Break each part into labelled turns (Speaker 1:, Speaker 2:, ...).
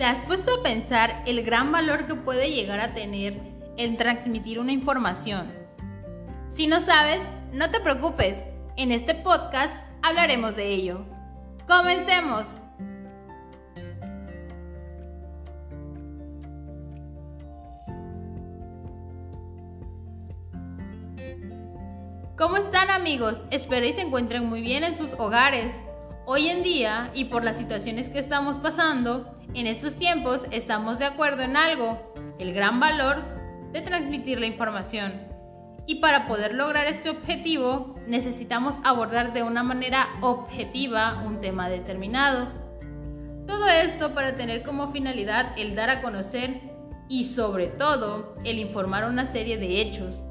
Speaker 1: ¿Te has puesto a pensar el gran valor que puede llegar a tener el transmitir una información? Si no sabes, no te preocupes, en este podcast hablaremos de ello. ¡Comencemos! ¿Cómo están amigos? Espero y se encuentren muy bien en sus hogares. Hoy en día, y por las situaciones que estamos pasando, en estos tiempos estamos de acuerdo en algo, el gran valor de transmitir la información. Y para poder lograr este objetivo, necesitamos abordar de una manera objetiva un tema determinado. Todo esto para tener como finalidad el dar a conocer y sobre todo el informar una serie de hechos,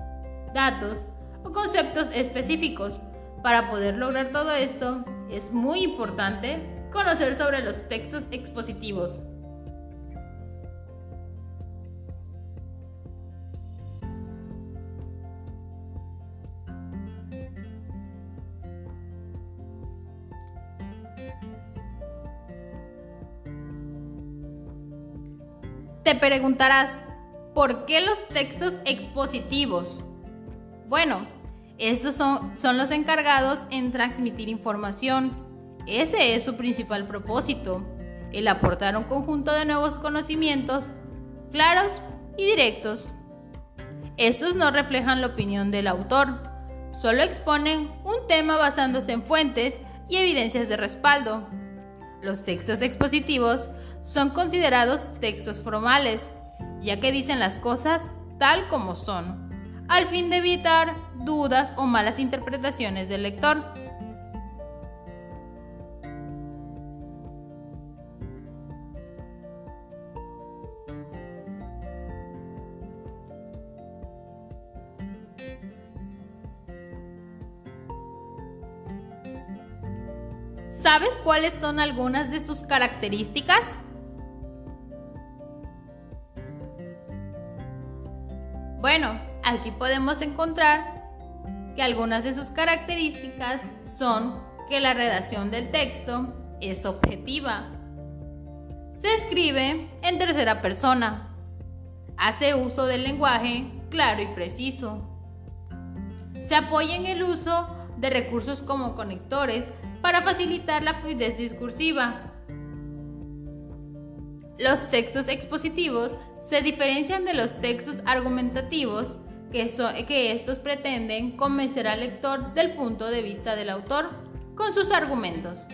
Speaker 1: datos o conceptos específicos. Para poder lograr todo esto, es muy importante conocer sobre los textos expositivos. Te preguntarás, ¿por qué los textos expositivos? Bueno, estos son, son los encargados en transmitir información. Ese es su principal propósito, el aportar un conjunto de nuevos conocimientos claros y directos. Estos no reflejan la opinión del autor, solo exponen un tema basándose en fuentes y evidencias de respaldo. Los textos expositivos son considerados textos formales, ya que dicen las cosas tal como son al fin de evitar dudas o malas interpretaciones del lector. ¿Sabes cuáles son algunas de sus características? Bueno, Aquí podemos encontrar que algunas de sus características son que la redacción del texto es objetiva, se escribe en tercera persona, hace uso del lenguaje claro y preciso, se apoya en el uso de recursos como conectores para facilitar la fluidez discursiva. Los textos expositivos se diferencian de los textos argumentativos que, estos pretenden convencer al lector del punto de vista del autor con sus argumentos.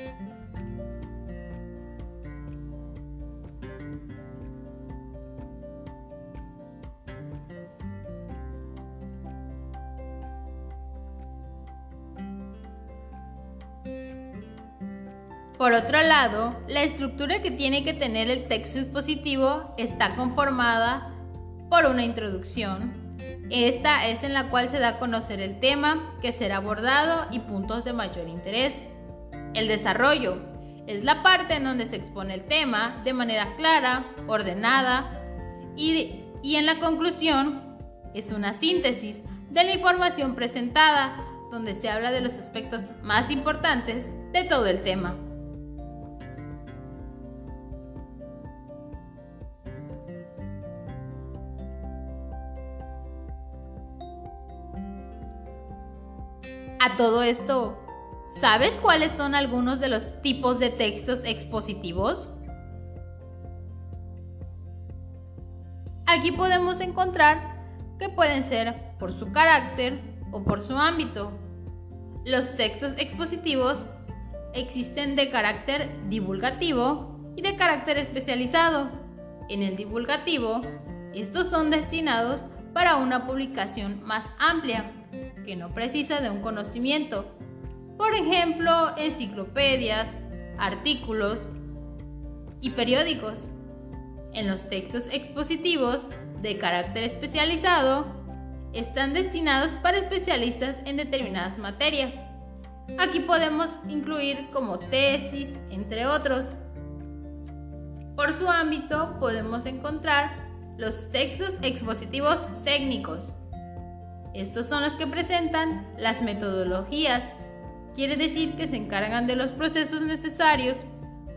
Speaker 1: Por otro lado, la estructura que tiene que tener el texto expositivo está conformada por una introducción, esta es en la cual se da a conocer el tema que será abordado y puntos de mayor interés. El desarrollo es la parte en donde se expone el tema de manera clara, ordenada y, y en la conclusión es una síntesis de la información presentada donde se habla de los aspectos más importantes de todo el tema. A todo esto, ¿sabes cuáles son algunos de los tipos de textos expositivos? Aquí podemos encontrar que pueden ser por su carácter o por su ámbito. Los textos expositivos existen de carácter divulgativo y de carácter especializado. En el divulgativo, estos son destinados para una publicación más amplia que no precisa de un conocimiento. Por ejemplo, enciclopedias, artículos y periódicos. En los textos expositivos de carácter especializado están destinados para especialistas en determinadas materias. Aquí podemos incluir como tesis, entre otros. Por su ámbito podemos encontrar los textos expositivos técnicos, estos son los que presentan las metodologías, quiere decir que se encargan de los procesos necesarios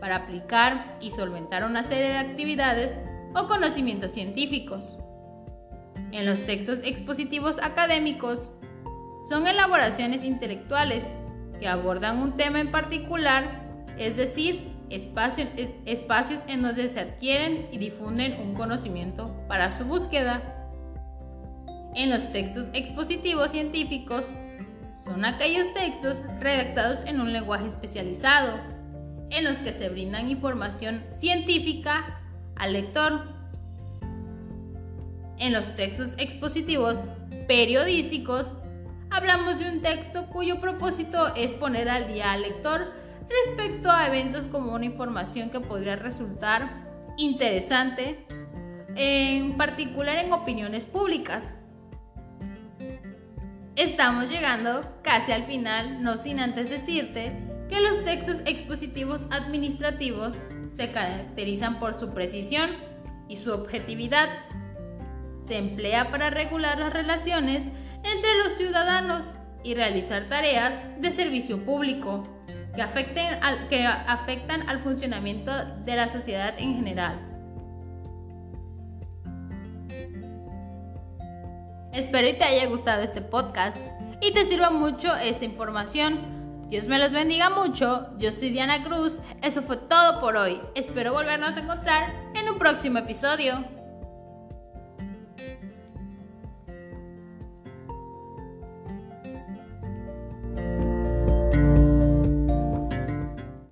Speaker 1: para aplicar y solventar una serie de actividades o conocimientos científicos. En los textos expositivos académicos son elaboraciones intelectuales que abordan un tema en particular, es decir, espacios, en donde se adquieren y difunden un conocimiento para su búsqueda. En los textos expositivos científicos son aquellos textos redactados en un lenguaje especializado, en los que se brindan información científica al lector. En los textos expositivos periodísticos hablamos de un texto cuyo propósito es poner al día al lector respecto a eventos como una información que podría resultar interesante, en particular en opiniones públicas. Estamos llegando casi al final, no sin antes decirte que los textos expositivos administrativos se caracterizan por su precisión y su objetividad. Se emplea para regular las relaciones entre los ciudadanos y realizar tareas de servicio público que, afecten que afectan al funcionamiento de la sociedad en general. Espero que te haya gustado este podcast y te sirva mucho esta información. Dios me los bendiga mucho. Yo soy Diana Cruz. Eso fue todo por hoy. Espero volvernos a encontrar en un próximo episodio.